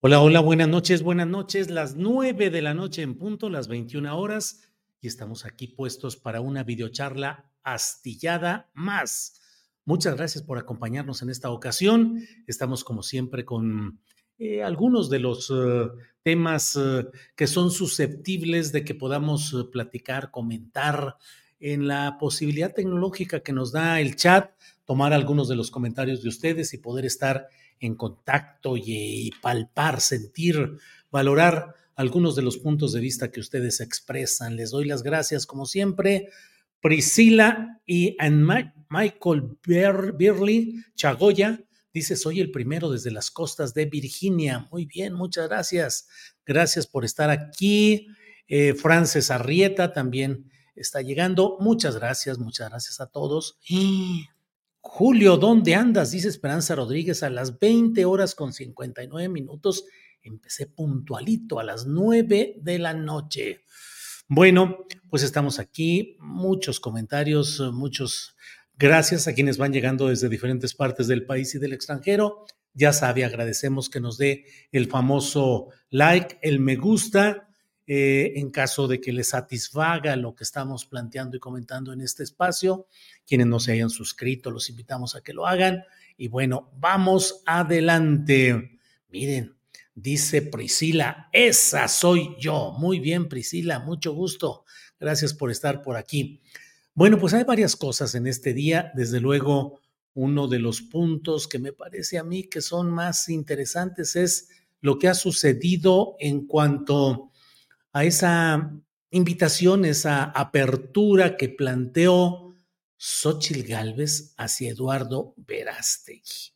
Hola, hola, buenas noches, buenas noches. Las 9 de la noche en punto, las 21 horas. y estamos aquí puestos para una videocharla astillada más. Muchas gracias por acompañarnos en esta ocasión. Estamos como siempre con eh, algunos de los eh, temas eh, que son susceptibles de que podamos platicar, comentar en la posibilidad tecnológica que nos da el chat, tomar algunos de los comentarios de ustedes y poder estar en contacto y palpar, sentir, valorar algunos de los puntos de vista que ustedes expresan. Les doy las gracias, como siempre. Priscila y Michael Birley Chagoya dice, soy el primero desde las costas de Virginia. Muy bien, muchas gracias. Gracias por estar aquí. Eh, Frances Arrieta también está llegando. Muchas gracias, muchas gracias a todos. Julio, ¿dónde andas? Dice Esperanza Rodríguez a las 20 horas con 59 minutos Empecé puntualito a las nueve de la noche. Bueno, pues estamos aquí. Muchos comentarios, muchos gracias a quienes van llegando desde diferentes partes del país y del extranjero. Ya sabe, agradecemos que nos dé el famoso like, el me gusta, eh, en caso de que les satisfaga lo que estamos planteando y comentando en este espacio. Quienes no se hayan suscrito, los invitamos a que lo hagan. Y bueno, vamos adelante. Miren, Dice Priscila, esa soy yo. Muy bien, Priscila, mucho gusto. Gracias por estar por aquí. Bueno, pues hay varias cosas en este día. Desde luego, uno de los puntos que me parece a mí que son más interesantes es lo que ha sucedido en cuanto a esa invitación, esa apertura que planteó Xochitl Gálvez hacia Eduardo Verástegui.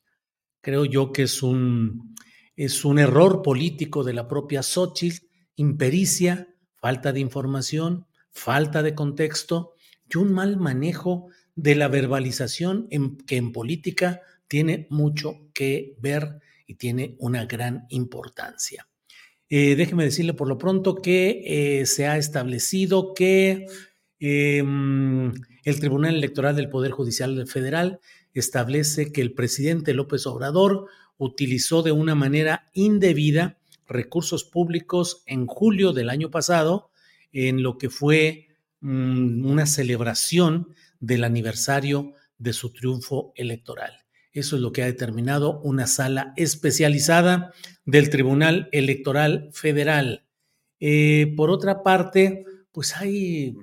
Creo yo que es un es un error político de la propia Xochitl, impericia, falta de información, falta de contexto y un mal manejo de la verbalización que en política tiene mucho que ver y tiene una gran importancia. Eh, déjeme decirle por lo pronto que eh, se ha establecido que em, el Tribunal Electoral del Poder Judicial Federal establece que el presidente López Obrador utilizó de una manera indebida recursos públicos en julio del año pasado en lo que fue mm, una celebración del aniversario de su triunfo electoral. Eso es lo que ha determinado una sala especializada del Tribunal Electoral Federal. Eh, por otra parte, pues hay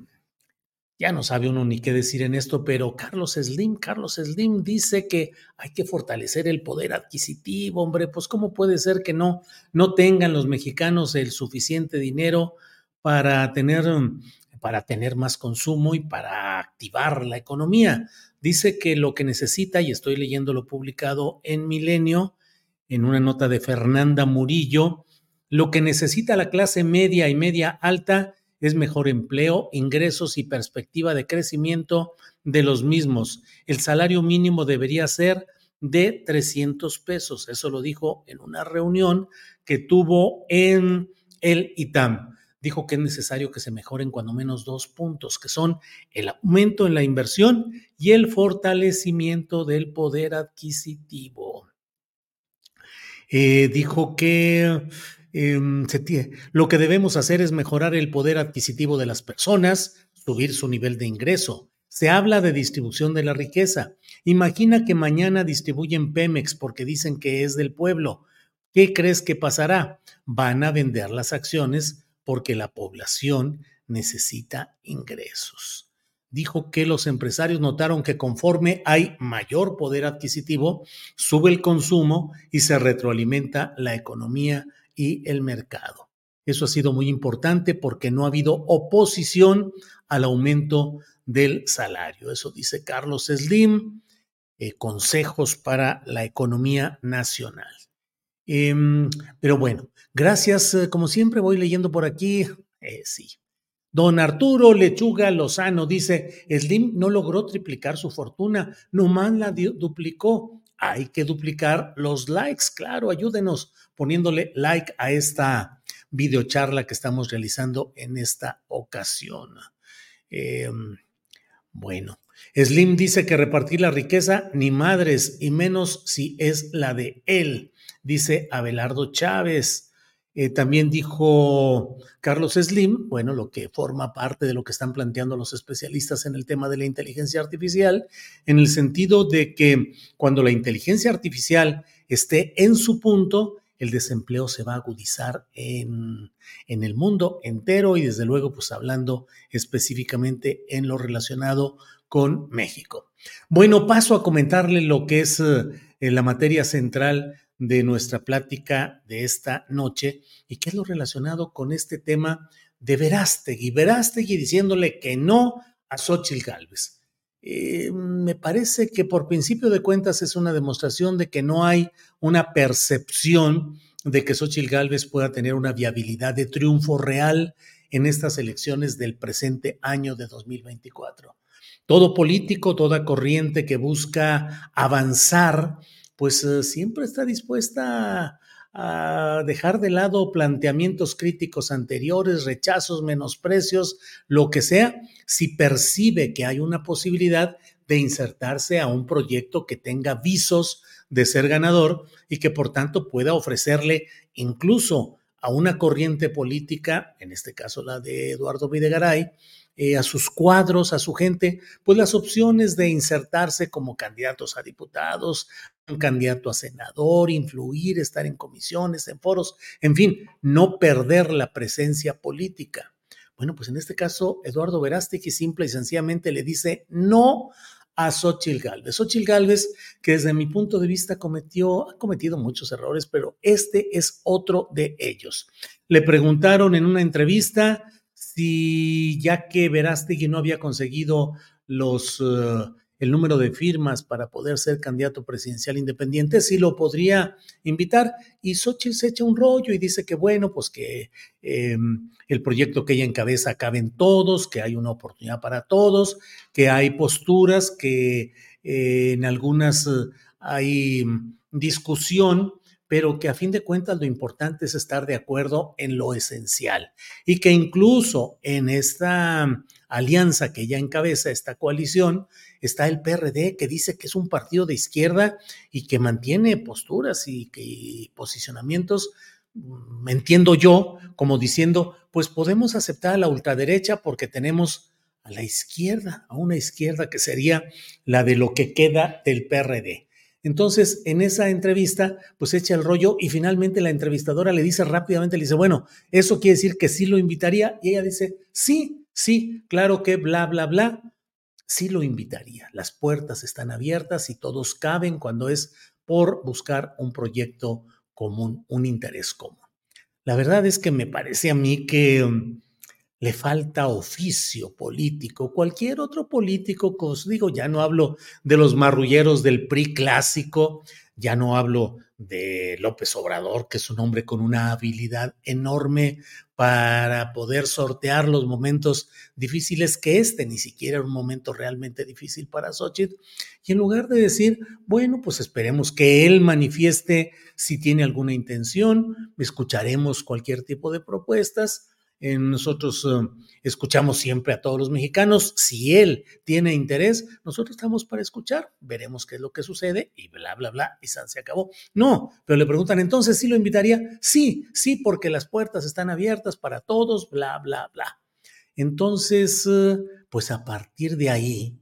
ya no sabe uno ni qué decir en esto, pero Carlos Slim, Carlos Slim dice que hay que fortalecer el poder adquisitivo, hombre, pues cómo puede ser que no, no tengan los mexicanos el suficiente dinero para tener, para tener más consumo y para activar la economía. Dice que lo que necesita, y estoy leyendo lo publicado en Milenio, en una nota de Fernanda Murillo, lo que necesita la clase media y media alta es mejor empleo, ingresos y perspectiva de crecimiento de los mismos. El salario mínimo debería ser de 300 pesos. Eso lo dijo en una reunión que tuvo en el ITAM. Dijo que es necesario que se mejoren cuando menos dos puntos, que son el aumento en la inversión y el fortalecimiento del poder adquisitivo. Eh, dijo que em, lo que debemos hacer es mejorar el poder adquisitivo de las personas, subir su nivel de ingreso. Se habla de distribución de la riqueza. Imagina que mañana distribuyen Pemex porque dicen que es del pueblo. ¿Qué crees que pasará? Van a vender las acciones porque la población necesita ingresos. Dijo que los empresarios notaron que conforme hay mayor poder adquisitivo, sube el consumo y se retroalimenta la economía y el mercado. Eso ha sido muy importante porque no ha habido oposición al aumento del salario. Eso dice Carlos Slim, eh, consejos para la economía nacional. Em, pero bueno, gracias. Eh, como siempre voy leyendo por aquí. Eh, sí. Don Arturo Lechuga Lozano dice, Slim no logró triplicar su fortuna, nomás la duplicó. Hay que duplicar los likes, claro, ayúdenos poniéndole like a esta videocharla que estamos realizando en esta ocasión. Em, bueno, Slim dice que repartir la riqueza ni madres y menos si es la de él dice Abelardo Chávez. Eh, también dijo Carlos Slim, bueno, lo que forma parte de lo que están planteando los especialistas en el tema de la inteligencia artificial, en el sentido de que cuando la inteligencia artificial esté en su punto, el desempleo se va a agudizar en, en el mundo entero y desde luego, pues hablando específicamente en lo relacionado con México. Bueno, paso a comentarle lo que es eh, la materia central de nuestra plática de esta noche y qué es lo relacionado con este tema de Verástegui. Verástegui diciéndole que no a Xochitl Gálvez. Eh, me parece que por principio de cuentas es una demostración de que no hay una percepción de que Xochitl Gálvez pueda tener una viabilidad de triunfo real en estas elecciones del presente año de 2024. Todo político, toda corriente que busca avanzar pues eh, siempre está dispuesta a, dejar de lado planteamientos críticos anteriores, rechazos, menosprecios, lo que sea, si percibe que hay una posibilidad de insertarse a un proyecto que tenga visos de ser ganador y que por tanto pueda ofrecerle incluso a una corriente política, en este caso la de Eduardo Videgaray, eh, a sus cuadros, a su gente, pues las opciones de insertarse como candidatos a diputados, un candidato a senador, influir, estar en comisiones, en foros, en fin, no perder la presencia política. Bueno, pues en este caso, Eduardo Verástegui simple y sencillamente le dice no a Xochil Gálvez. Xochil Gálvez, que desde mi punto de vista cometió, ha cometido muchos errores, pero este es otro de ellos. Le preguntaron en una entrevista si ya que Verástegui no había conseguido los, eh, el número de firmas para poder ser candidato presidencial independiente, si lo podría invitar. Y Xochitl se echa un rollo y dice que bueno, pues que em, el proyecto que ella encabeza caben todos, que hay una oportunidad para todos, que hay posturas, que eh, en algunas eh, hay discusión pero que a fin de cuentas lo importante es estar de acuerdo en lo esencial y que incluso en esta alianza que ya encabeza esta coalición está el PRD que dice que es un partido de izquierda y que mantiene posturas y, posicionamientos, mm, entiendo yo, como diciendo, pues podemos aceptar a la ultraderecha porque tenemos a la izquierda, a una izquierda que sería la de lo que queda del PRD. Entonces, en esa entrevista, pues echa el rollo y finalmente la entrevistadora le dice rápidamente, le dice, bueno, eso quiere decir que sí lo invitaría. Y ella dice, sí, sí, claro que bla, bla, bla, sí lo invitaría. Las puertas están abiertas y todos caben cuando es por buscar un proyecto común, un interés común. La verdad es que me parece a mí que mm, le falta oficio político. Cualquier otro político, os digo, ya no hablo de los marrulleros del PRI clásico, ya no hablo de López Obrador, que es un hombre con una habilidad enorme para poder sortear los momentos difíciles que este ni siquiera era un momento realmente difícil para Xochitl. Y en lugar de decir, bueno, pues esperemos que él manifieste si tiene alguna intención, escucharemos cualquier tipo de propuestas, nosotros escuchamos siempre a todos los mexicanos. Si él tiene interés, nosotros estamos para escuchar. Veremos qué es lo que sucede y bla, bla, bla. Y se acabó. No, pero le preguntan entonces, ¿sí lo invitaría? Sí, sí, porque las puertas están abiertas para todos, bla, bla, bla. Entonces, pues a partir de ahí,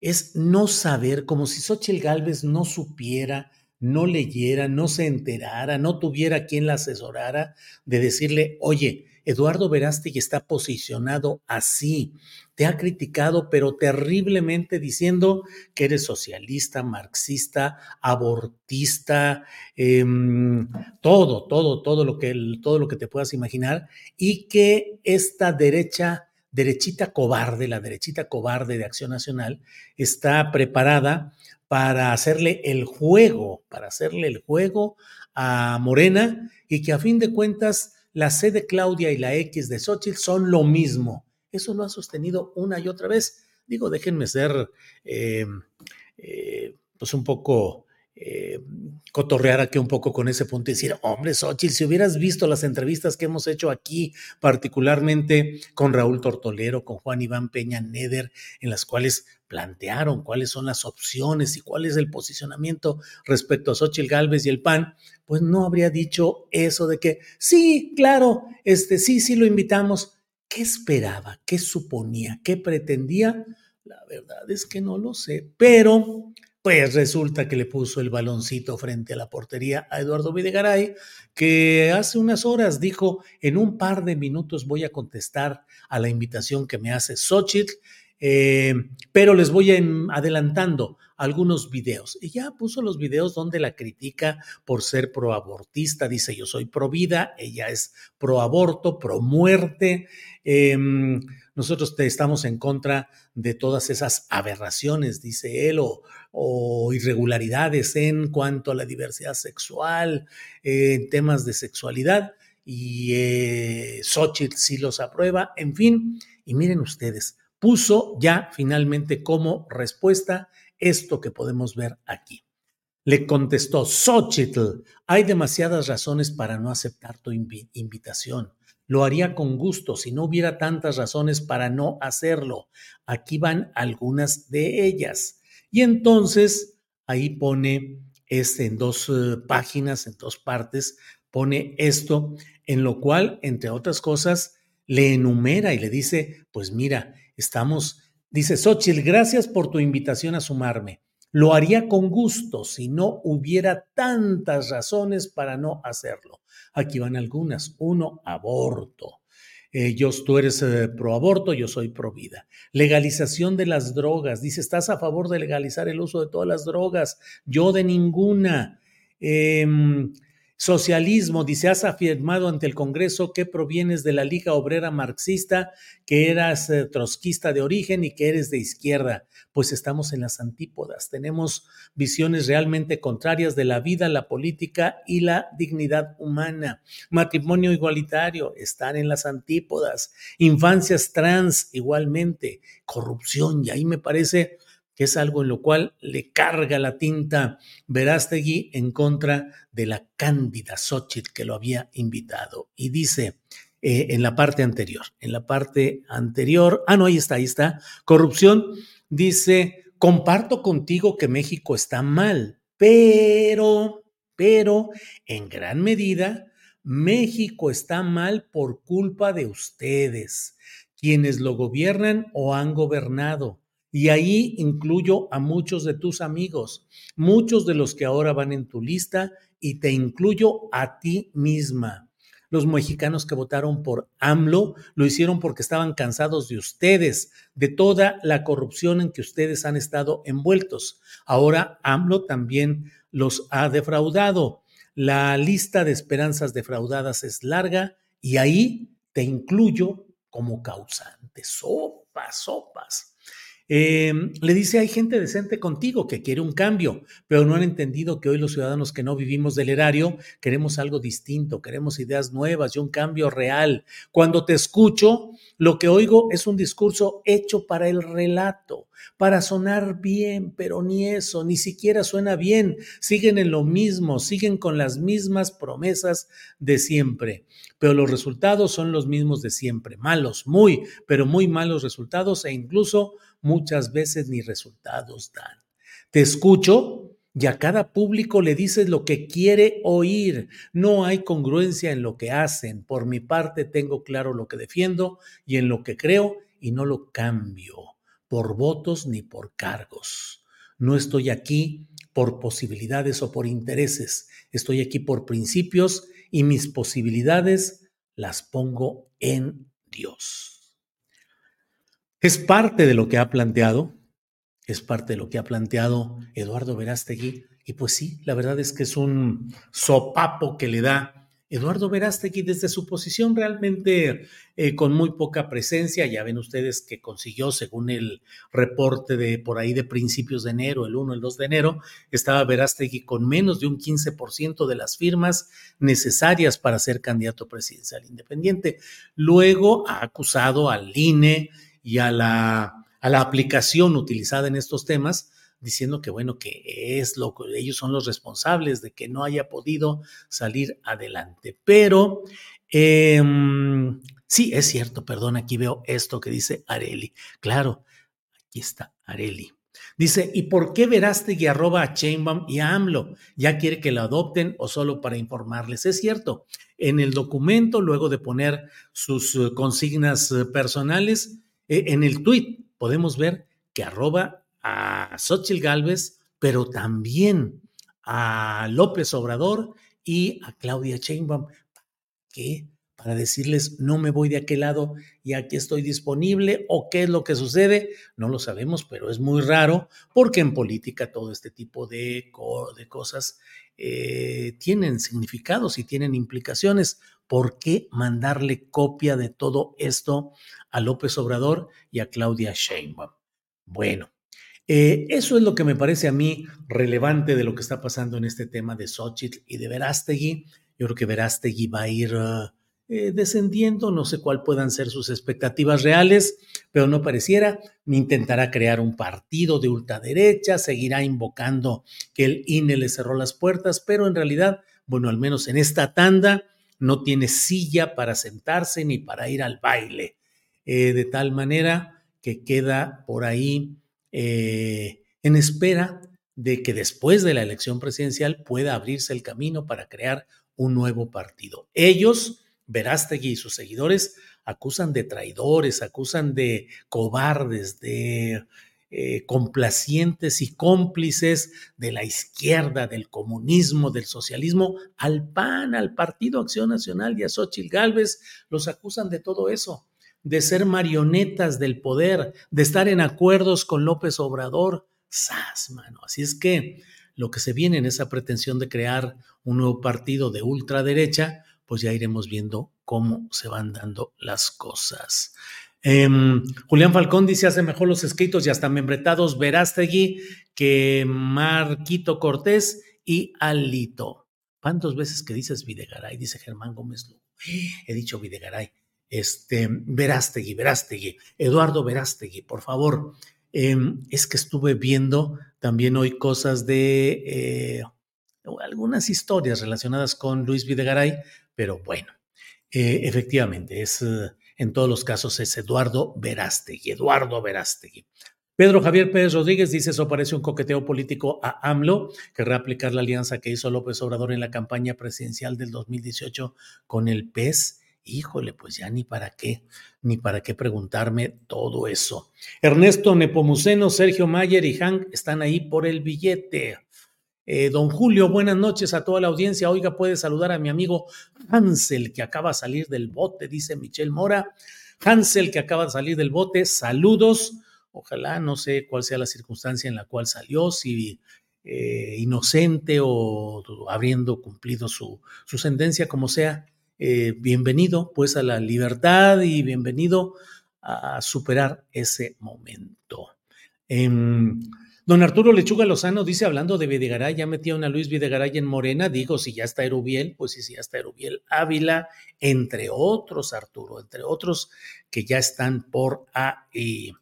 es no saber, como si Xochitl Galvez no supiera no leyera, no se enterara, no tuviera quien la asesorara, de decirle, oye, Eduardo Verástegui está posicionado así, te ha criticado, pero terriblemente diciendo que eres socialista, marxista, abortista, em, todo, todo, todo lo, que, todo lo que te puedas imaginar, y que esta derecha derechita cobarde, la derechita cobarde de Acción Nacional, está preparada para hacerle el juego, para hacerle el juego a Morena y que a fin de cuentas la C de Claudia y la X de Xochitl son lo mismo. Eso lo ha sostenido una y otra vez. Digo, déjenme ser eh, eh, pues un poco eh, cotorrear aquí un poco con ese punto y decir, hombre, Xochitl, si hubieras visto las entrevistas que hemos hecho aquí, particularmente con Raúl Tortolero, con Juan Iván Peña Neder, en las cuales plantearon cuáles son las opciones y cuál es el posicionamiento respecto a Xochitl Galvez y el PAN, pues no habría dicho eso de que sí, claro, este sí, sí lo invitamos. ¿Qué esperaba? ¿Qué suponía? ¿Qué pretendía? La verdad es que no lo sé, pero pues resulta que le puso el baloncito frente a la portería a Eduardo Videgaray, que hace unas horas dijo, en un par de minutos voy a contestar a la invitación que me hace Xochitl, eh, pero les voy adelantando algunos videos. Ya puso los videos donde la critica por ser proabortista, dice yo soy pro vida, ella es pro aborto, pro muerte. Em, nosotros estamos en contra de todas esas aberraciones, dice él, o, irregularidades en cuanto a la diversidad sexual, en temas de sexualidad, y eh, Xochitl sí los aprueba, en fin, y miren ustedes, puso ya finalmente como respuesta esto que podemos ver aquí. Le contestó Xochitl, hay demasiadas razones para no aceptar tu invitación. Lo haría con gusto si no hubiera tantas razones para no hacerlo. Aquí van algunas de ellas. Y entonces ahí pone este en dos eh, páginas, en dos partes, pone esto, en lo cual, entre otras cosas, le enumera y le dice, pues mira, estamos, dice Xochitl, gracias por tu invitación a sumarme. Lo haría con gusto si no hubiera tantas razones para no hacerlo. Aquí van algunas. Uno, aborto. Eh, yo, tú eres eh, pro aborto, yo soy pro vida. Legalización de las drogas. Dice, ¿estás a favor de legalizar el uso de todas las drogas? Yo de ninguna. Em, Socialismo, dice, has afirmado ante el Congreso que provienes de la Liga Obrera Marxista, que eras eh, trotskista de origen y que eres de izquierda. Pues estamos en las antípodas, tenemos visiones realmente contrarias de la vida, la política y la dignidad humana. Matrimonio igualitario, están en las antípodas. Infancias trans, igualmente. Corrupción, y ahí me parece es algo en lo cual le carga la tinta Verástegui en contra de la cándida Xochitl que lo había invitado. Y dice eh, en la parte anterior, en la parte anterior, ah, no, ahí está, ahí está, corrupción, dice, comparto contigo que México está mal, pero, pero, en gran medida, México está mal por culpa de ustedes, quienes lo gobiernan o han gobernado y ahí incluyo a muchos de tus amigos, muchos de los que ahora van en tu lista y te incluyo a ti misma. Los mexicanos que votaron por AMLO lo hicieron porque estaban cansados de ustedes, de toda la corrupción en que ustedes han estado envueltos. Ahora AMLO también los ha defraudado. La lista de esperanzas defraudadas es larga y ahí te incluyo como causante. Sopas, sopas. Em, le dice, hay gente decente contigo que quiere un cambio, pero no han entendido que hoy los ciudadanos que no vivimos del erario queremos algo distinto, queremos ideas nuevas y un cambio real. Cuando te escucho, lo que oigo es un discurso hecho para el relato, para sonar bien, pero ni eso, ni siquiera suena bien. Siguen en lo mismo, siguen con las mismas promesas de siempre, pero los resultados son los mismos de siempre, malos, muy, pero muy malos resultados e incluso muchas veces ni resultados dan. Te escucho y a cada público le dices lo que quiere oír. No hay congruencia en lo que hacen. Por mi parte tengo claro lo que defiendo y en lo que creo y no lo cambio por votos ni por cargos. No estoy aquí por posibilidades o por intereses. Estoy aquí por principios y mis posibilidades las pongo en Dios. Es parte de lo que ha planteado, es parte de lo que ha planteado Eduardo Verástegui. Y pues sí, la verdad es que es un sopapo que le da Eduardo Verástegui desde su posición realmente eh, con muy poca presencia. Ya ven ustedes que consiguió, según el reporte de por ahí de principios de enero, el 1, el 2 de enero, estaba Verástegui con menos de un 15% de las firmas necesarias para ser candidato presidencial independiente. Luego ha acusado al INE y a la, a la aplicación utilizada en estos temas, diciendo que bueno, que es lo que ellos son los responsables de que no haya podido salir adelante. Pero em, sí, es cierto, perdón, aquí veo esto que dice Areli. Claro, aquí está Areli. Dice, ¿y por qué Verástegui arroba a Chainbaum y a AMLO? ¿Ya quiere que lo adopten o solo para informarles? Es cierto, en el documento, luego de poner sus eh, consignas eh, personales, en el tuit podemos ver que arroba a Xochitl Galvez, pero también a López Obrador y a Claudia Sheinbaum. ¿Qué? Para decirles, no me voy de aquel lado y aquí estoy disponible o qué es lo que sucede, no lo sabemos, pero es muy raro porque en política todo este tipo de, de cosas eh, tienen significados y tienen implicaciones. ¿Por qué mandarle copia de todo esto a López Obrador y a Claudia Sheinbaum? Bueno, eh, eso es lo que me parece a mí relevante de lo que está pasando en este tema de Xochitl y de Verástegui. Yo creo que Verástegui va a ir eh, descendiendo, no sé cuál puedan ser sus expectativas reales, pero no pareciera, intentará crear un partido de ultraderecha, seguirá invocando que el INE le cerró las puertas, pero en realidad, bueno, al menos en esta tanda, no tiene silla para sentarse ni para ir al baile, eh, de tal manera que queda por ahí eh, en espera de que después de la elección presidencial pueda abrirse el camino para crear un nuevo partido. Ellos, Verástegui y sus seguidores, acusan de traidores, acusan de cobardes, de eh, complacientes y cómplices de la izquierda, del comunismo, del socialismo, al PAN, al Partido Acción Nacional y a Xochitl Gálvez, los acusan de todo eso, de ser marionetas del poder, de estar en acuerdos con López Obrador. ¡Sas, mano! Así es que lo que se viene en esa pretensión de crear un nuevo partido de ultraderecha, pues ya iremos viendo cómo se van dando las cosas. Em, Julián Falcón dice: hace mejor los escritos y hasta membretados Verástegui que Marquito Cortés y Alito. ¿Cuántas veces que dices Videgaray? Dice Germán Gómez Lugo. He dicho Videgaray. Este, Verástegui, Verástegui, Eduardo Verástegui, por favor. Em, es que estuve viendo también hoy cosas de eh, algunas historias relacionadas con Luis Videgaray, pero bueno, eh, efectivamente, es en todos los casos es Eduardo Verástegui. Eduardo Verástegui. Pedro Javier Pérez Rodríguez dice, eso parece un coqueteo político a AMLO, querrá aplicar la alianza que hizo López Obrador en la campaña presidencial del 2018 con el PES. Híjole, pues ya ni para qué, ni para qué preguntarme todo eso. Ernesto Nepomuceno, Sergio Mayer y Hank están ahí por el billete. Eh, don Julio, buenas noches a toda la audiencia. Oiga, puede saludar a mi amigo Hansel, que acaba de salir del bote, dice Michelle Mora. Hansel, que acaba de salir del bote, saludos. Ojalá, no sé cuál sea la circunstancia en la cual salió, si eh, inocente o habiendo cumplido su, su sentencia, como sea. Eh, bienvenido pues a la libertad y bienvenido a superar ese momento. Don Arturo Lechuga Lozano dice, hablando de Videgaray, ya metía a Luis Videgaray en Morena, digo, si ya está Erubiel, pues sí, sí, ya está Erubiel Ávila, entre otros, Arturo, entre otros que ya están por ahí.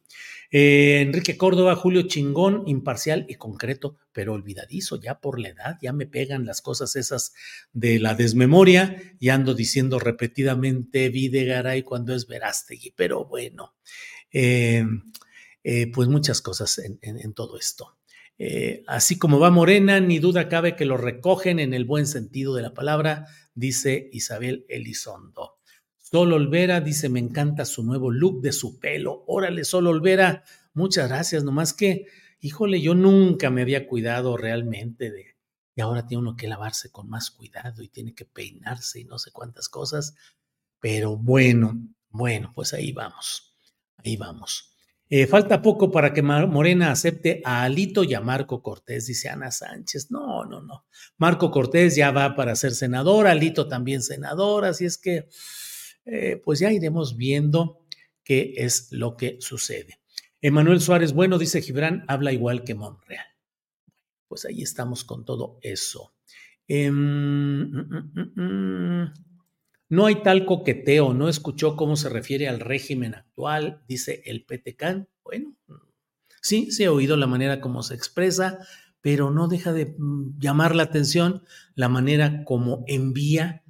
Eh, Enrique Córdoba, Julio Chingón, imparcial y concreto, pero olvidadizo ya por la edad, ya me pegan las cosas esas de la desmemoria y ando diciendo repetidamente Videgaray cuando es Verástegui, pero bueno, eh, eh, pues muchas cosas en, todo esto. así como va Morena, ni duda cabe que lo recogen en el buen sentido de la palabra, dice Isabel Elizondo. Sol Olvera dice, me encanta su nuevo look de su pelo. Órale, Sol Olvera, muchas gracias. Nomás que, híjole, yo nunca me había cuidado realmente de... Y ahora tiene uno que lavarse con más cuidado y tiene que peinarse y no sé cuántas cosas. Pero bueno, bueno, pues ahí vamos. Ahí vamos. Eh, falta poco para que Morena acepte a Alito y a Marco Cortés, dice Ana Sánchez. No, no, no. Marco Cortés ya va para ser senador, Alito también senador, así es que eh, pues ya iremos viendo qué es lo que sucede. Emanuel Suárez, bueno, dice Gibran, habla igual que Monreal. Pues ahí estamos con todo eso. Em, mm, mm, mm, no hay tal coqueteo, no escuchó cómo se refiere al régimen actual, dice el PTCAN. Bueno, sí, se ha oído la manera como se expresa, pero no deja de llamar la atención la manera como envía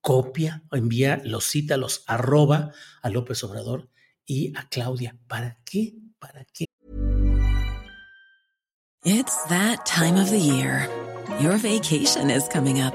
copia envía, los cita, los arroba a López Obrador y a Claudia. ¿Para qué? ¿Para qué? It's that time of the year. Your vacation is coming up.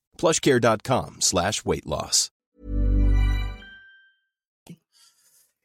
Plushcare.com slash weight loss.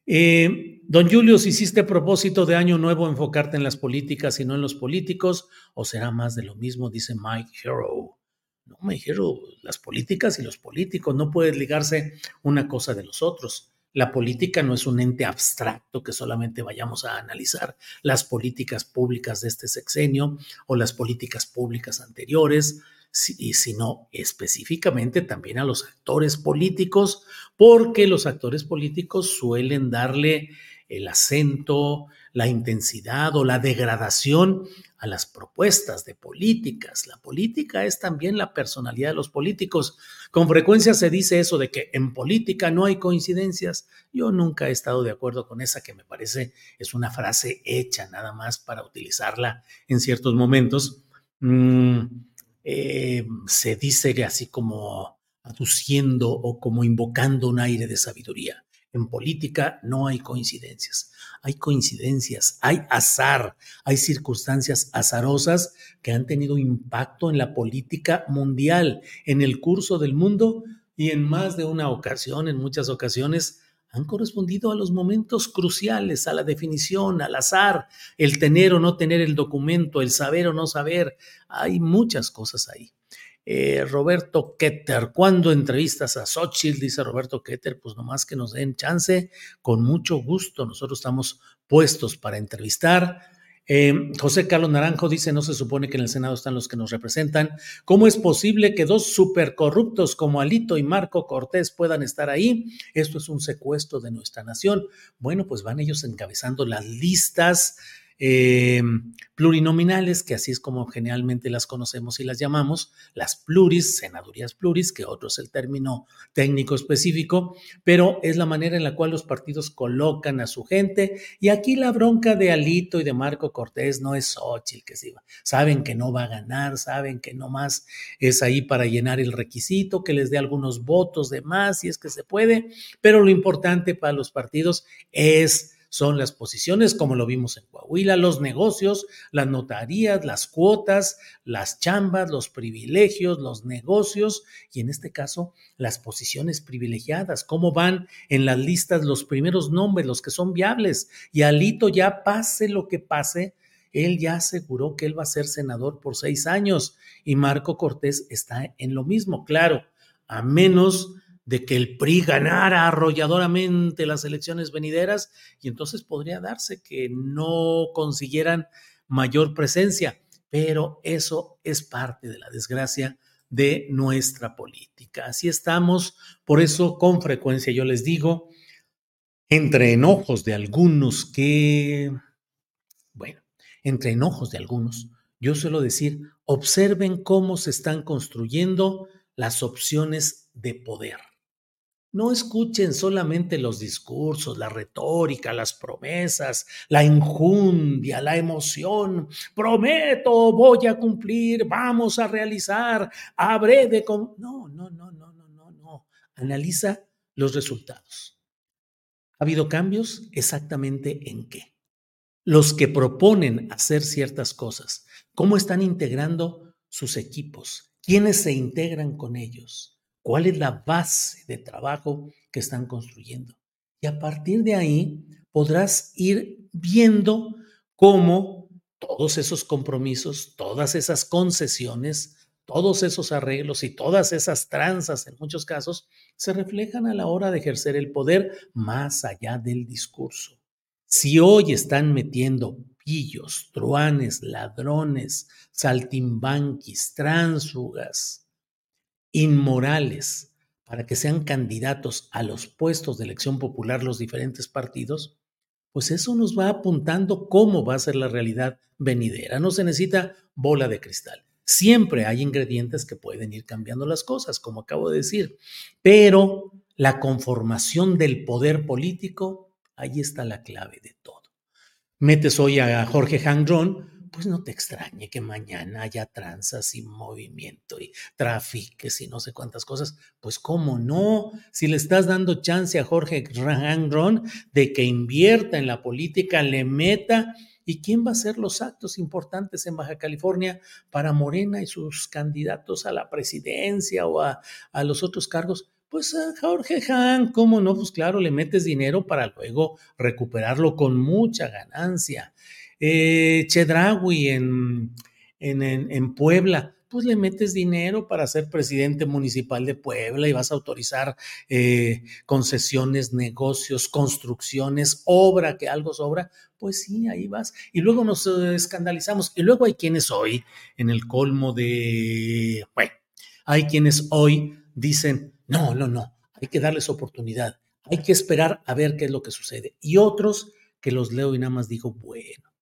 Eh, don ¿hiciste propósito de año nuevo enfocarte en las políticas y no en los políticos? ¿O será más de lo mismo? Dice Mike Hero. No, me dijeron, las políticas y los políticos, no puede ligarse una cosa de los otros. La política no es un ente abstracto que solamente vayamos a analizar las políticas públicas de este sexenio o las políticas públicas anteriores, sino específicamente también a los actores políticos, porque los actores políticos suelen darle el acento, la intensidad o la degradación a las propuestas de políticas. La política es también la personalidad de los políticos. Con frecuencia se dice eso de que en política no hay coincidencias. Yo nunca he estado de acuerdo con esa que me parece es una frase hecha nada más para utilizarla en ciertos momentos. Mm, eh, se dice así como aduciendo o como invocando un aire de sabiduría. En política no hay coincidencias, hay coincidencias, hay azar, hay circunstancias azarosas que han tenido impacto en la política mundial, en el curso del mundo y en más de una ocasión, en muchas ocasiones, han correspondido a los momentos cruciales, a la definición, al azar, el tener o no tener el documento, el saber o no saber. Hay muchas cosas ahí. Eh, Roberto Ketter, ¿cuándo entrevistas a Xochitl? Dice Roberto Ketter, pues nomás que nos den chance, con mucho gusto. Nosotros estamos puestos para entrevistar. Eh, José Carlos Naranjo dice, no se supone que en el Senado están los que nos representan. ¿Cómo es posible que dos supercorruptos como Alito y Marco Cortés puedan estar ahí? Esto es un secuestro de nuestra nación. Bueno, pues van ellos encabezando las listas eh, plurinominales, que así es como generalmente las conocemos y las llamamos, las pluris, senadurías pluris, que otro es el término técnico específico, pero es la manera en la cual los partidos colocan a su gente. Y aquí la bronca de Alito y de Marco Cortés no es Xochitl, que se saben que no va a ganar, saben que no más es ahí para llenar el requisito, que les dé algunos votos de más, si es que se puede, pero lo importante para los partidos es son las posiciones, como lo vimos en Coahuila, los negocios, las notarías, las cuotas, las chambas, los privilegios, los negocios y en este caso las posiciones privilegiadas, cómo van en las listas los primeros nombres, los que son viables. Y Alito ya pase lo que pase, él ya aseguró que él va a ser senador por seis años y Marco Cortés está en lo mismo, claro, a menos de que el PRI ganara arrolladoramente las elecciones venideras y entonces podría darse que no consiguieran mayor presencia, pero eso es parte de la desgracia de nuestra política. Así estamos, por eso con frecuencia yo les digo, entre enojos de algunos que, bueno, entre enojos de algunos, yo suelo decir, observen cómo se están construyendo las opciones de poder. No escuchen solamente los discursos, la retórica, las promesas, la injundia, la emoción. Prometo, voy a cumplir, vamos a realizar, habré de... No, no, no, no, no, no, no. Analiza los resultados. ¿Ha habido cambios? Exactamente en qué. Los que proponen hacer ciertas cosas, ¿cómo están integrando sus equipos? ¿Quiénes se integran con ellos? Cuál es la base de trabajo que están construyendo. Y a partir de ahí podrás ir viendo cómo todos esos compromisos, todas esas concesiones, todos esos arreglos y todas esas tranzas en muchos casos se reflejan a la hora de ejercer el poder más allá del discurso. Si hoy están metiendo pillos, truanes, ladrones, saltimbanquis, tránsfugas, inmorales para que sean candidatos a los puestos de elección popular los diferentes partidos, pues eso nos va apuntando cómo va a ser la realidad venidera. No se necesita bola de cristal. Siempre hay ingredientes que pueden ir cambiando las cosas, como acabo de decir, pero la conformación del poder político, ahí está la clave de todo. Metes hoy a Jorge Hangron, pues no te extrañe que mañana haya tranzas y movimiento y trafiques y no sé cuántas cosas. Pues cómo no, si le estás dando chance a Jorge Rangron de que invierta en la política, le meta. ¿Y quién va a hacer los actos importantes en Baja California para Morena y sus candidatos a la presidencia o a, a los otros cargos? Pues a Jorge Han, ¿cómo no? Pues claro, le metes dinero para luego recuperarlo con mucha ganancia eh, en, en, en, Puebla, pues le metes dinero para ser presidente municipal de Puebla y vas a autorizar eh, concesiones, negocios, construcciones, obra, que algo sobra, pues sí, ahí vas. Y luego nos escandalizamos. Y luego hay quienes hoy, en el colmo de, bueno, hay quienes hoy dicen, no, no, no, hay que darles oportunidad, hay que esperar a ver qué es lo que sucede. Y otros que los leo y nada más digo, bueno,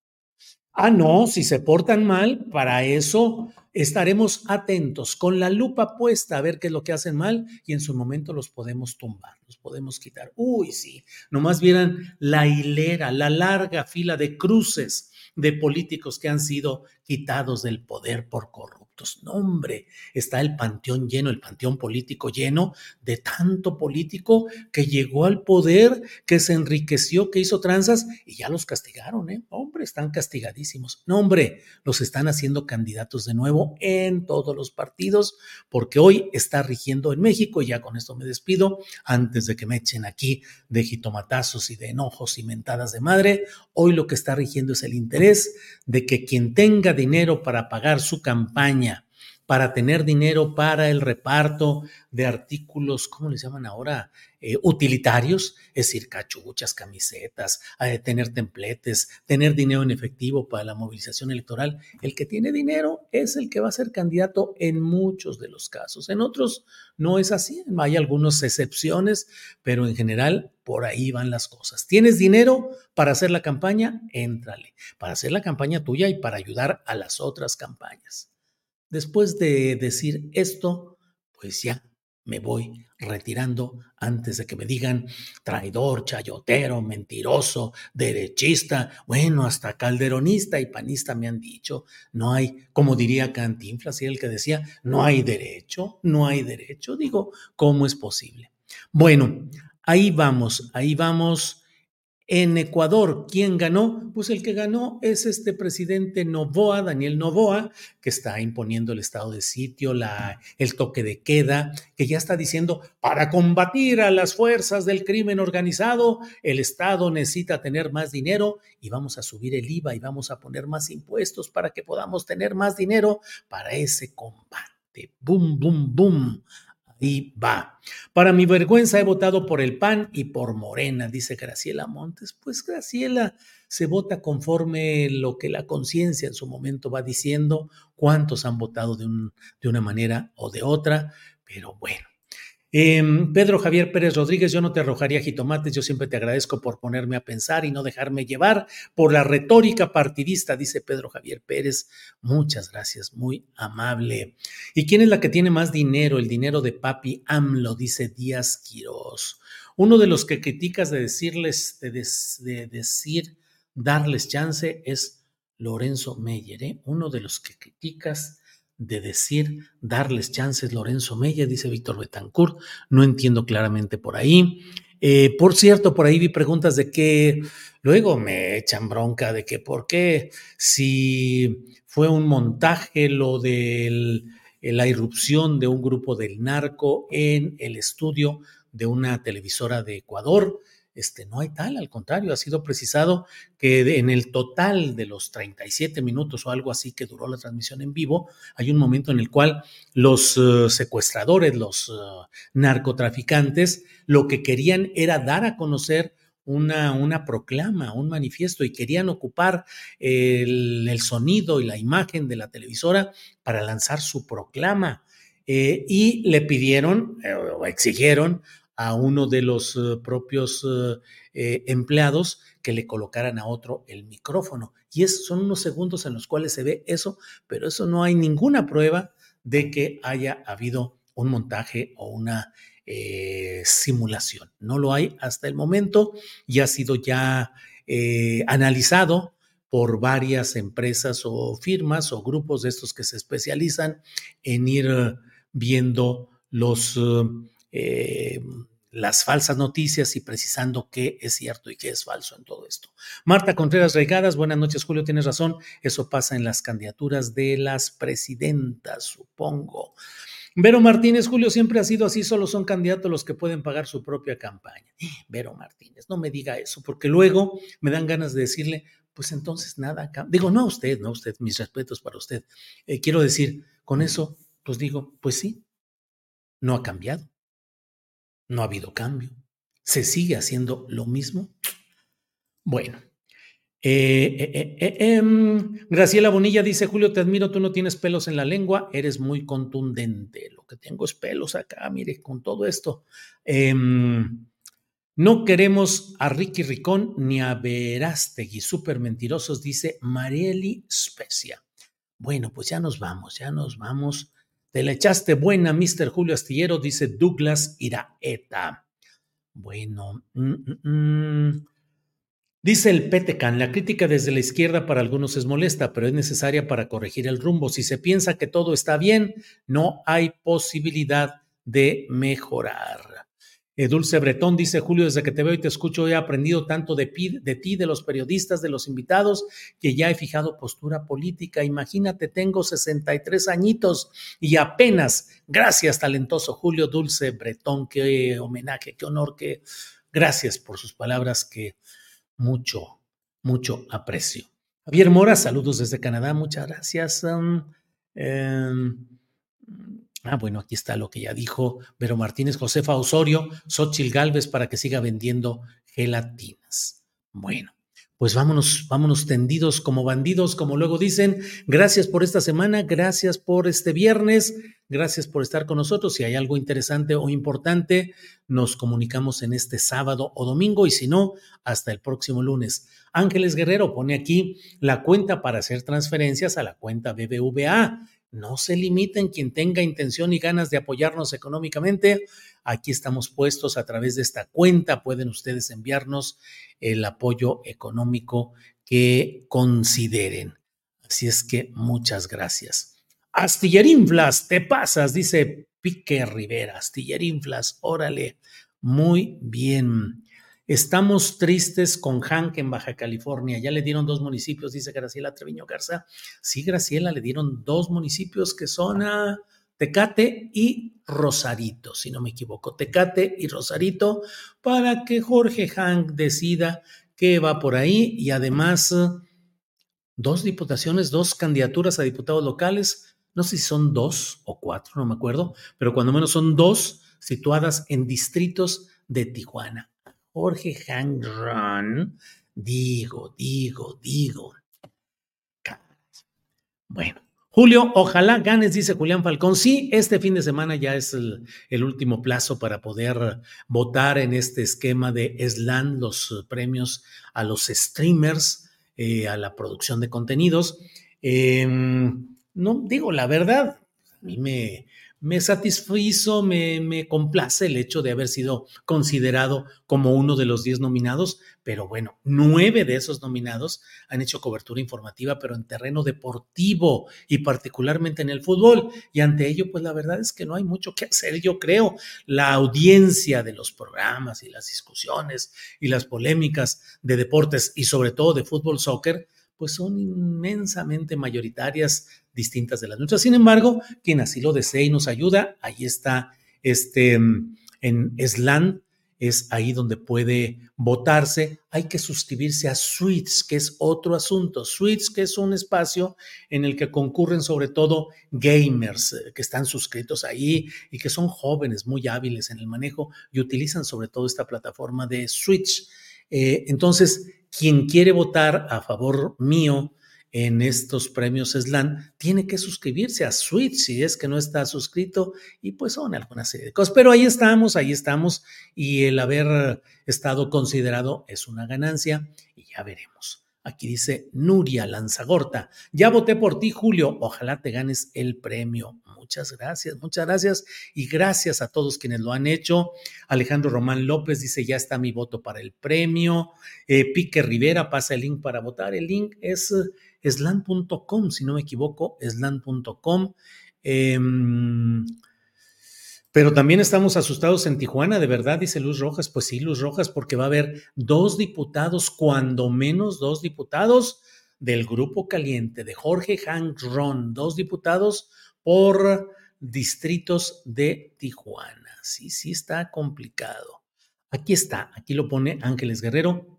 Ah, no, si se portan mal, para eso estaremos atentos, con la lupa puesta a ver qué es lo que hacen mal y en su momento los podemos tumbar, los podemos quitar. Uy, sí, nomás vieran la hilera, la larga fila de cruces de políticos que han sido quitados del poder por corrupción no, hombre, está el panteón lleno, el panteón político lleno de tanto político que llegó al poder, que se enriqueció, que hizo tranzas y ya los castigaron, ¿eh? Hombre, están castigadísimos. No, hombre, los están haciendo candidatos de nuevo en todos los partidos, porque hoy está rigiendo en México, y ya con esto me despido, antes de que me echen aquí de jitomatazos y de enojos y mentadas de madre, hoy lo que está rigiendo es el interés de que quien tenga dinero para pagar su campaña, para tener dinero para el reparto de artículos, ¿cómo les llaman ahora? Eh, utilitarios, es decir, cachuchas, camisetas, eh, tener templetes, tener dinero en efectivo para la movilización electoral. El que tiene dinero es el que va a ser candidato en muchos de los casos. En otros no es así, hay algunas excepciones, pero en general por ahí van las cosas. ¿Tienes dinero para hacer la campaña? Éntrale, para hacer la campaña tuya y para ayudar a las otras campañas. Después de decir esto, pues ya me voy retirando antes de que me digan traidor, chayotero, mentiroso, derechista, bueno, hasta calderonista y panista me han dicho, no hay, como diría Cantinflas, y el que decía, no hay derecho, no hay derecho, digo, ¿cómo es posible? Bueno, ahí vamos, ahí vamos en Ecuador, ¿quién ganó? Pues el que ganó es este presidente Novoa, Daniel Novoa, que está imponiendo el estado de sitio, el toque de queda, que ya está diciendo, para combatir a las fuerzas del crimen organizado, el Estado necesita tener más dinero y vamos a subir el IVA y vamos a poner más impuestos para que podamos tener más dinero para ese combate. Boom, boom, boom va. Para mi vergüenza he votado por el PAN y por Morena, dice Graciela Montes. Pues Graciela se vota conforme lo que la conciencia en su momento va diciendo, cuántos han votado de, un, de una manera o de otra, pero bueno. Em, Pedro Javier Pérez Rodríguez, yo no te arrojaría jitomates, yo siempre te agradezco por ponerme a pensar y no dejarme llevar por la retórica partidista, dice Pedro Javier Pérez. Muchas gracias, muy amable. ¿Y quién es la que tiene más dinero? El dinero de papi AMLO, dice Díaz Quirós. Uno de los que criticas de decirles, de, de decir, darles chance es Lorenzo Meyer, ¿eh? uno de los que criticas de decir darles chances Lorenzo Mella, dice Víctor Betancourt. No entiendo claramente por ahí. Eh, por cierto, por ahí vi preguntas de que luego me echan bronca de que por qué si fue un montaje lo de la irrupción de un grupo del narco en el estudio de una televisora de Ecuador este, no hay tal, al contrario, ha sido precisado que en el total de los 37 minutos o algo así que duró la transmisión en vivo, hay un momento en el cual los eh, secuestradores, los eh, narcotraficantes, lo que querían era dar a conocer una, una, proclama, un manifiesto y querían ocupar el, sonido y la imagen de la televisora para lanzar su proclama. Eh, y le pidieron o exigieron a uno de los eh, propios eh, eh, empleados que le colocaran a otro el micrófono. Y es, son unos segundos en los cuales se ve eso, pero eso no hay ninguna prueba de que haya habido un montaje o una simulación. No lo hay hasta el momento y ha sido ya analizado por varias empresas o firmas o grupos de estos que se especializan en ir viendo los eh, las falsas noticias y precisando qué es cierto y qué es falso en todo esto. Marta Contreras Regadas, buenas noches, Julio, tienes razón, eso pasa en las candidaturas de las presidentas, supongo. Vero Martínez, Julio, siempre ha sido así, solo son candidatos los que pueden pagar su propia campaña. Vero Martínez, no me diga eso, porque luego me dan ganas de decirle, pues entonces nada, digo, no a usted, no a usted, mis respetos para usted. Eh, quiero decir, con eso, pues digo, pues sí, no ha cambiado no ha habido cambio. ¿Se sigue haciendo lo mismo? Bueno. Eh, eh, eh, em, Graciela Bonilla dice, Julio, te admiro, tú no tienes pelos en la lengua, eres muy contundente. Lo que tengo es pelos acá, mire, con todo esto. Em, no queremos a Ricky Ricón ni a Verástegui, súper mentirosos, dice Marieli Specia. Bueno, pues ya nos vamos, ya nos vamos te la echaste buena, Mr. Julio Astillero, dice Douglas Iraeta. Bueno, mm, mm, mm. dice el Petecan, la crítica desde la izquierda para algunos es molesta, pero es necesaria para corregir el rumbo. Si se piensa que todo está bien, no hay posibilidad de mejorar. Eh, Dulce Bretón dice, Julio, desde que te veo y te escucho he aprendido tanto de, de, ti, de los periodistas, de los invitados, que ya he fijado postura política. Imagínate, tengo 63 añitos y apenas, gracias, talentoso Julio Dulce Bretón, qué homenaje, qué honor, qué gracias por sus palabras que mucho, mucho aprecio. Javier Mora, saludos desde Canadá, muchas gracias. Um, em, Ah, bueno, aquí está lo que ya dijo Vero Martínez, Josefa Osorio, Xochil Galvez para que siga vendiendo gelatinas. Bueno, pues vámonos, vámonos tendidos como bandidos, como luego dicen. Gracias por esta semana, gracias por este viernes, gracias por estar con nosotros. Si hay algo interesante o importante, nos comunicamos en este sábado o domingo y si no, hasta el próximo lunes. Ángeles Guerrero pone aquí la cuenta para hacer transferencias a la cuenta BBVA no se limiten quien tenga intención y ganas de apoyarnos económicamente. Aquí estamos puestos a través de esta cuenta. Pueden ustedes enviarnos el apoyo económico que consideren. Así es que muchas gracias. Astillerinflas, te pasas, dice Pique Rivera. Astillerinflas, órale. Muy bien. Estamos tristes con Hank en Baja California. Ya le dieron dos municipios, dice Graciela Treviño Garza. Sí, Graciela, le dieron dos municipios que son a Tecate y Rosarito, si no me equivoco. Tecate y Rosarito, para que Jorge Hank decida qué va por ahí y además dos diputaciones, dos candidaturas a diputados locales. No sé si son dos o cuatro, no me acuerdo, pero cuando menos son dos situadas en distritos de Tijuana. Jorge Hangron. Digo, digo, digo. Bueno, Julio, ojalá ganes, dice Julián Falcón. Sí, este fin de semana ya es el, último plazo para poder votar en este esquema de SLAN, los premios a los streamers, eh, a la producción de contenidos. Em, no, digo, la verdad, a mí me, me satisfizo, me, me, complace el hecho de haber sido considerado como uno de los diez nominados, pero bueno, nueve de esos nominados han hecho cobertura informativa, pero en terreno deportivo y particularmente en el fútbol. Y ante ello, pues la verdad es que no hay mucho que hacer, yo creo. La audiencia de los programas y las discusiones y las polémicas de deportes y sobre todo de fútbol, soccer, pues son inmensamente mayoritarias distintas de las nuestras. Sin embargo, quien así lo desee y nos ayuda, ahí está este en SLAN, es ahí donde puede votarse. Hay que suscribirse a Suites, que es otro asunto. Suites, que es un espacio en el que concurren sobre todo gamers eh, que están suscritos ahí y que son jóvenes muy hábiles en el manejo y utilizan sobre todo esta plataforma de Switch. Eh, entonces, quien quiere votar a favor mío en estos premios SLAN, tiene que suscribirse a Switch si es que no está suscrito y pues son alguna serie de cosas. Pero ahí estamos, ahí estamos y el haber estado considerado es una ganancia y ya veremos. Aquí dice Nuria Lanzagorta, ya voté por ti Julio, ojalá te ganes el premio. Muchas gracias, muchas gracias y gracias a todos quienes lo han hecho. Alejandro Román López dice, ya está mi voto para el premio. Eh, Pique Rivera pasa el link para votar. El link es slan.com, si no me equivoco, slan.com. pero también estamos asustados en Tijuana, de verdad, dice Luz Rojas. Pues sí, Luz Rojas, porque va a haber dos diputados, cuando menos dos diputados del Grupo Caliente, de Jorge Hank Ron, dos diputados por distritos de Tijuana. Sí, sí está complicado. Aquí está, aquí lo pone Ángeles Guerrero,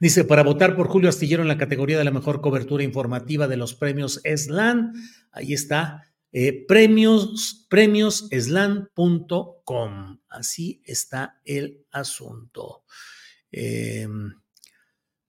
Dice, para votar por Julio Astillero en la categoría de la mejor cobertura informativa de los premios ESLAN, ahí está, eh, premios, premioseslan.com. Así está el asunto. Em,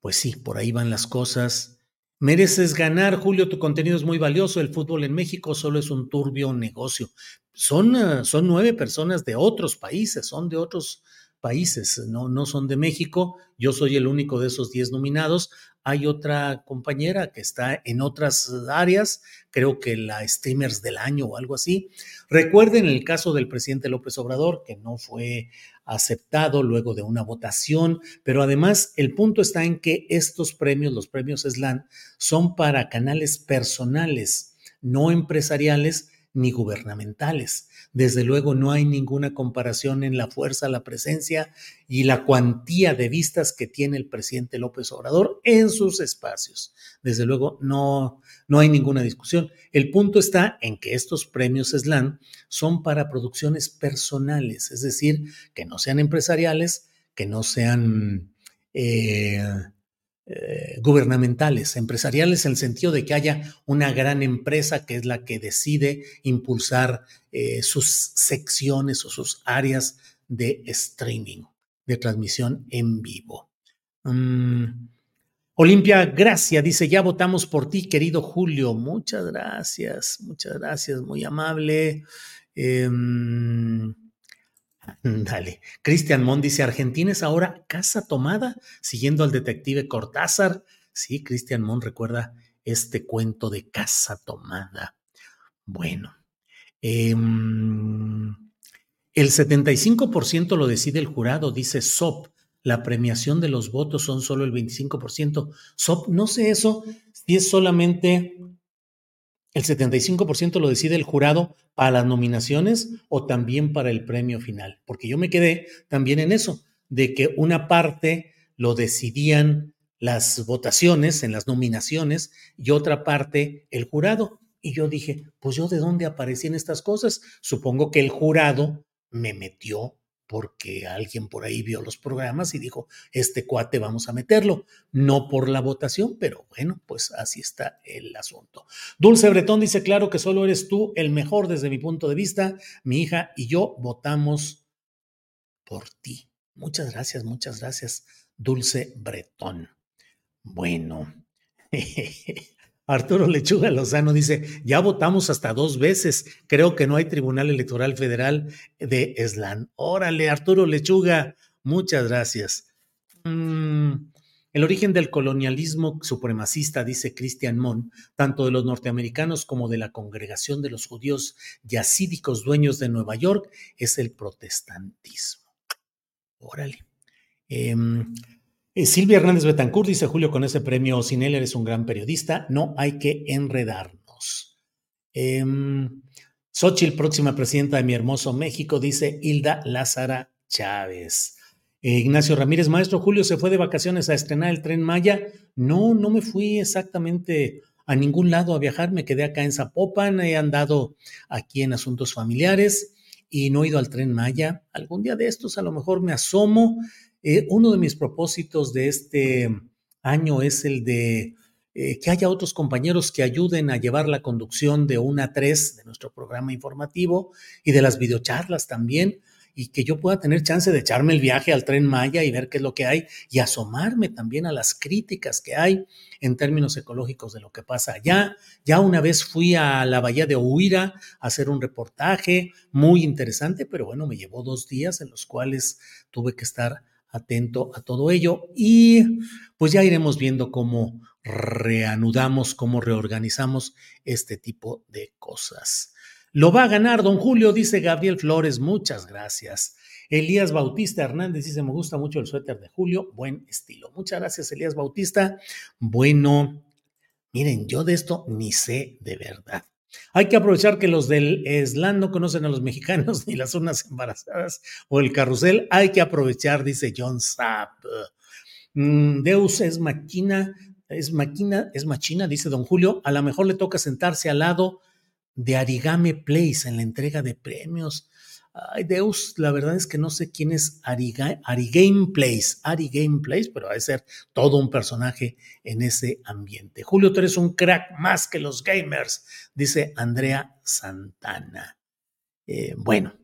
pues sí, por ahí van las cosas. Mereces ganar, Julio, tu contenido es muy valioso. El fútbol en México solo es un turbio negocio. Son, eh, son nueve personas de otros países, son de otros países, no, no son de México. Yo soy el único de esos 10 nominados. Hay otra compañera que está en otras áreas, creo que la Streamers del Año o algo así. Recuerden el caso del presidente López Obrador, que no fue aceptado luego de una votación, pero además el punto está en que estos premios, los premios SLAN, son para canales personales, no empresariales ni gubernamentales. Desde luego no hay ninguna comparación en la fuerza, la presencia y la cuantía de vistas que tiene el presidente López Obrador en sus espacios. Desde luego no, no hay ninguna discusión. El punto está en que estos premios SLAN son para producciones personales, es decir, que no sean empresariales, que no sean... Eh, eh, gubernamentales, empresariales, en el sentido de que haya una gran empresa que es la que decide impulsar eh, sus secciones o sus áreas de streaming, de transmisión en vivo. Mm, Olimpia Gracia dice, ya votamos por ti, querido Julio. Muchas gracias, muchas gracias, muy amable. Em, Dale. Cristian Mon dice, Argentina es ahora casa tomada, siguiendo al detective Cortázar. Sí, Cristian Mon recuerda este cuento de casa tomada. Bueno, em, el 75% lo decide el jurado, dice SOP. La premiación de los votos son solo el 25%. SOP, no sé eso, si es solamente el 75% lo decide el jurado para las nominaciones o también para el premio final, porque yo me quedé también en eso, de que una parte lo decidían las votaciones en las nominaciones y otra parte el jurado. Y yo dije, pues yo de dónde aparecían estas cosas. Supongo que el jurado me metió porque alguien por ahí vio los programas y dijo, este cuate vamos a meterlo. No por la votación, pero bueno, pues así está el asunto. Dulce Bretón dice, claro que solo eres tú el mejor desde mi punto de vista. Mi hija y yo votamos por ti. Muchas gracias, muchas gracias, Dulce Bretón. Bueno, Arturo Lechuga Lozano dice, ya votamos hasta dos veces, creo que no hay Tribunal Electoral Federal de Eslan. Órale, Arturo Lechuga, muchas gracias. Mm, el origen del colonialismo supremacista, dice Christian Mon, tanto de los norteamericanos como de la congregación de los judíos yacídicos dueños de Nueva York, es el protestantismo. Órale. Em, Silvia Hernández Betancourt dice, Julio, con ese premio sin él eres un gran periodista, no hay que enredarnos. Eh, Xochitl, próxima presidenta de mi hermoso México, dice Hilda Lázara Chávez. Eh, Ignacio Ramírez, maestro Julio, ¿se fue de vacaciones a estrenar el tren Maya? No, no me fui exactamente a ningún lado a viajar, me quedé acá en Zapopan, he andado aquí en asuntos familiares y no he ido al tren Maya. Algún día de estos a lo mejor me asomo eh, uno de mis propósitos de este año es el de eh, que haya otros compañeros que ayuden a llevar la conducción de una 3 de nuestro programa informativo y de las videocharlas también y que yo pueda tener chance de echarme el viaje al tren Maya y ver qué es lo que hay y asomarme también a las críticas que hay en términos ecológicos de lo que pasa allá. Ya una vez fui a la bahía de Huira a hacer un reportaje muy interesante, pero bueno, me llevó dos días en los cuales tuve que estar atento a todo ello y pues ya iremos viendo cómo reanudamos, cómo reorganizamos este tipo de cosas. Lo va a ganar don Julio, dice Gabriel Flores, muchas gracias. Elías Bautista Hernández dice, me gusta mucho el suéter de Julio, buen estilo. Muchas gracias, Elías Bautista. Bueno, miren, yo de esto ni sé de verdad. Hay que aprovechar que los del Eslan no conocen a los mexicanos ni las urnas embarazadas o el carrusel. Hay que aprovechar, dice John Sapp. Mm, Deus es máquina, es máquina, es machina, dice don Julio. A lo mejor le toca sentarse al lado de Arigame Place en la entrega de premios. Ay, Deus, la verdad es que no sé quién es Ari, Game Place, Ari Game Place, pero va a ser todo un personaje en ese ambiente. Julio, tú eres un crack más que los gamers, dice Andrea Santana. Eh, bueno,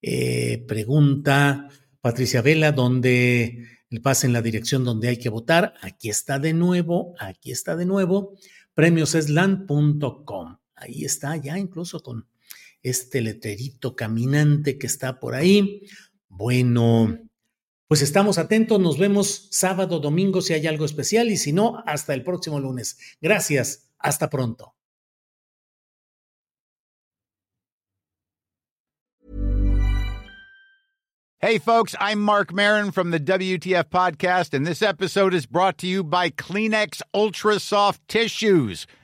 eh, pregunta Patricia Vela, ¿dónde en la dirección donde hay que votar? Aquí está de nuevo, aquí está de nuevo, premiosesland.com. Ahí está, ya incluso con este letrerito caminante que está por ahí. Bueno, pues estamos atentos, nos vemos sábado, domingo si hay algo especial y si no, hasta el próximo lunes. Gracias, hasta pronto. Hey folks, I'm Mark Marin from the WTF podcast and this episode is brought to you by Kleenex Ultra Soft Tissues